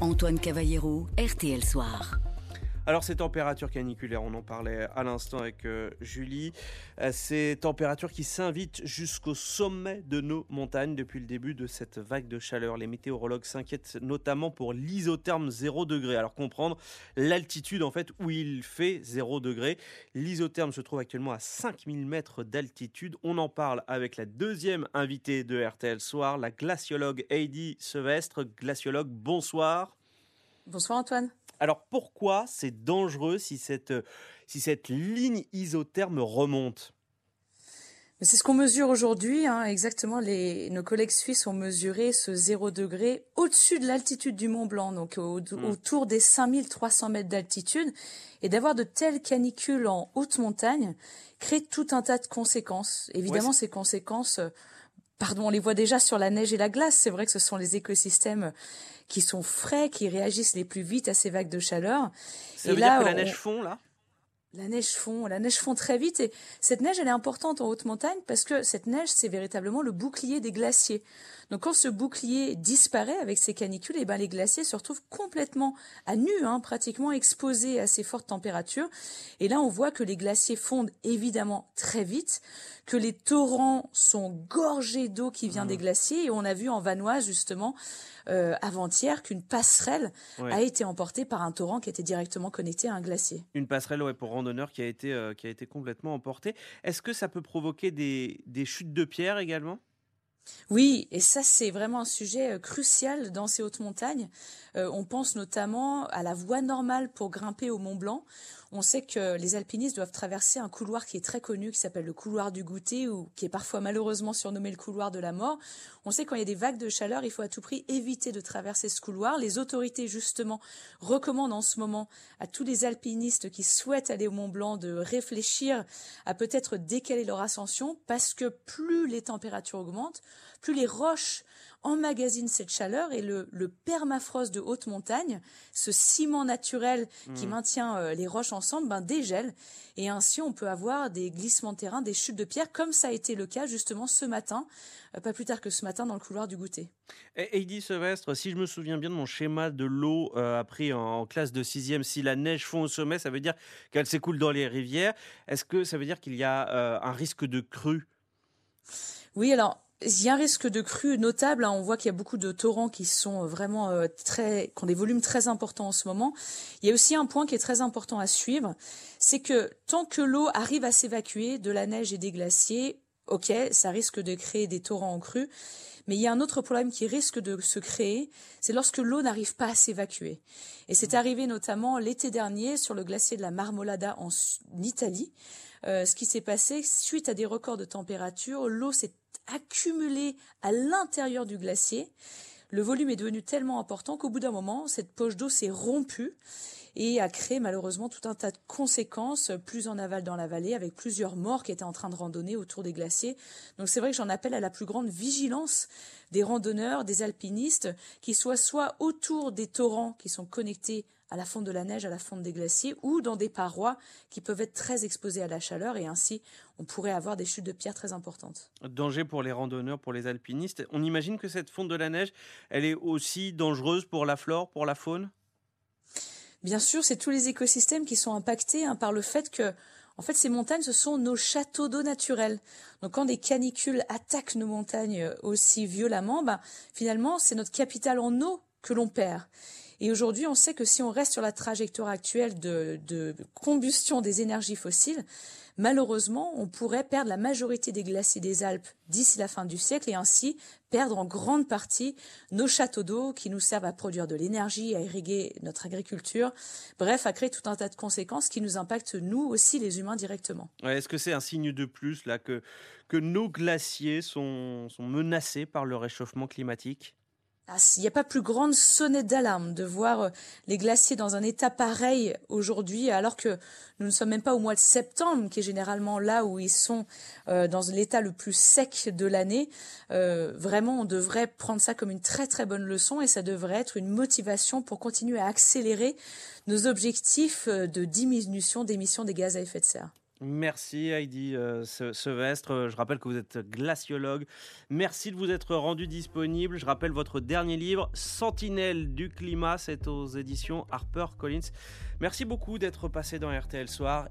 Antoine Cavallero, RTL Soir. Alors ces températures caniculaires, on en parlait à l'instant avec euh, Julie, euh, ces températures qui s'invitent jusqu'au sommet de nos montagnes depuis le début de cette vague de chaleur. Les météorologues s'inquiètent notamment pour l'isotherme 0 degré. Alors comprendre l'altitude en fait où il fait 0 degré. L'isotherme se trouve actuellement à 5000 mètres d'altitude. On en parle avec la deuxième invitée de RTL Soir, la glaciologue Heidi Sevestre. Glaciologue, bonsoir. Bonsoir Antoine. Alors pourquoi c'est dangereux si cette, euh, si cette ligne isotherme remonte? C'est ce qu'on mesure aujourd'hui, hein, exactement. Les, nos collègues suisses ont mesuré ce 0 degré au-dessus de l'altitude du Mont Blanc, donc hmm. autour des 5300 mètres d'altitude. Et d'avoir de telles canicules en haute montagne crée tout un tas de conséquences. Évidemment, ces conséquences euh, pardon, on les voit déjà sur la neige et la glace. C'est vrai que ce sont les écosystèmes qui sont frais, qui réagissent les plus vite à ces vagues de chaleur. Ça veut dire que la neige fond là? La neige fond, la neige fond très vite et cette neige elle est importante en haute montagne parce que cette neige c'est véritablement le bouclier des glaciers. Donc quand ce bouclier disparaît avec ces canicules, et eh ben les glaciers se retrouvent complètement à nu, hein, pratiquement exposés à ces fortes températures. Et là on voit que les glaciers fondent évidemment très vite, que les torrents sont gorgés d'eau qui vient des mmh. glaciers et on a vu en Vanoise justement euh, avant-hier qu'une passerelle a été emportée par un torrent qui était directement connecté à un glacier. Une passerelle ouais, pour randonneurs qui a été, euh, qui a été complètement emportée. Est-ce que ça peut provoquer des, des chutes de pierre également? Oui, et ça c'est vraiment un sujet euh, crucial dans ces hautes montagnes. Euh, on pense notamment à la voie normale pour grimper au Mont Blanc. On sait que les alpinistes doivent traverser un couloir qui est très connu, qui s'appelle le couloir du goûter, ou qui est parfois malheureusement surnommé le couloir de la mort. On sait quand il y a des vagues de chaleur, il faut à tout prix éviter de traverser ce couloir. Les autorités, justement, recommandent en ce moment à tous les alpinistes qui souhaitent aller au Mont Blanc de réfléchir à peut-être décaler leur ascension, parce que plus les températures augmentent, plus les roches emmagasinent cette chaleur et le, permafrost de haute montagne, ce ciment naturel qui mmh. maintient euh, les roches ensemble, ben, dégèle. Et ainsi, on peut avoir des glissements de terrain, des chutes de pierre, comme ça a été le cas justement ce matin, euh, pas plus tard que ce matin dans le couloir du goûter. Heidi Sevestre, si je me souviens bien de mon schéma de l'eau euh, appris en, classe de sixième, si la neige fond au sommet, ça veut dire qu'elle s'écoule dans les rivières. Est-ce que ça veut dire qu'il y a un risque de crue? Oui, alors il y a un risque de crue notable. Hein. On voit qu'il y a beaucoup de torrents qui sont vraiment euh, très, qui ont des volumes très importants en ce moment. Il y a aussi un point qui est très important à suivre, c'est que tant que l'eau arrive à s'évacuer de la neige et des glaciers, ok, ça risque de créer des torrents en crue. Mais il y a un autre problème qui risque de se créer, c'est lorsque l'eau n'arrive pas à s'évacuer. Et c'est mmh. arrivé notamment l'été dernier sur le glacier de la Marmolada en, Italie. Euh, ce qui s'est passé suite à des records de température, l'eau s'est accumulée à l'intérieur du glacier. Le volume est devenu tellement important qu'au bout d'un moment, cette poche d'eau s'est rompue et a créé malheureusement tout un tas de conséquences plus en aval dans la vallée avec plusieurs morts qui étaient en train de randonner autour des glaciers. Donc c'est vrai que j'en appelle à la plus grande vigilance des randonneurs, des alpinistes, qui soient soit autour des torrents qui sont connectés à la fonte de la neige, à la fonte des glaciers, ou dans des parois qui peuvent être très exposées à la chaleur, et ainsi on pourrait avoir des chutes de pierre très importantes. Danger pour les randonneurs, pour les alpinistes. On imagine que cette fonte de la neige, elle est aussi dangereuse pour la flore, pour la faune? Bien sûr, c'est tous les écosystèmes qui sont impactés hein, par le fait que en fait, ces montagnes, ce sont nos châteaux d'eau naturels. Donc, quand des canicules attaquent nos montagnes aussi violemment, ben, finalement, c'est notre capital en eau que l'on perd. Et aujourd'hui, on sait que si on reste sur la trajectoire actuelle de, combustion des énergies fossiles, malheureusement, on pourrait perdre la majorité des glaciers des Alpes d'ici la fin du siècle et ainsi perdre en grande partie nos châteaux d'eau qui nous servent à produire de l'énergie, à irriguer notre agriculture, bref, à créer tout un tas de conséquences qui nous impactent nous aussi les humains directement. Est-ce que c'est un signe de plus là que, nos glaciers sont, menacés par le réchauffement climatique? Il n'y a pas plus grande sonnette d'alarme de voir euh, les glaciers dans un état pareil aujourd'hui, alors que nous ne sommes même pas au mois de septembre, qui est généralement là où ils sont euh, dans l'état le plus sec de l'année. Euh, vraiment, on devrait prendre ça comme une très très bonne leçon et ça devrait être une motivation pour continuer à accélérer nos objectifs de diminution d'émissions des gaz à effet de serre. Merci Heidi euh, Sevestre. Je rappelle que vous êtes glaciologue. Merci de vous être rendu disponible. Je rappelle votre dernier livre, Sentinelle du climat. C'est aux éditions Harper Collins. Merci beaucoup d'être passé dans RTL Soir.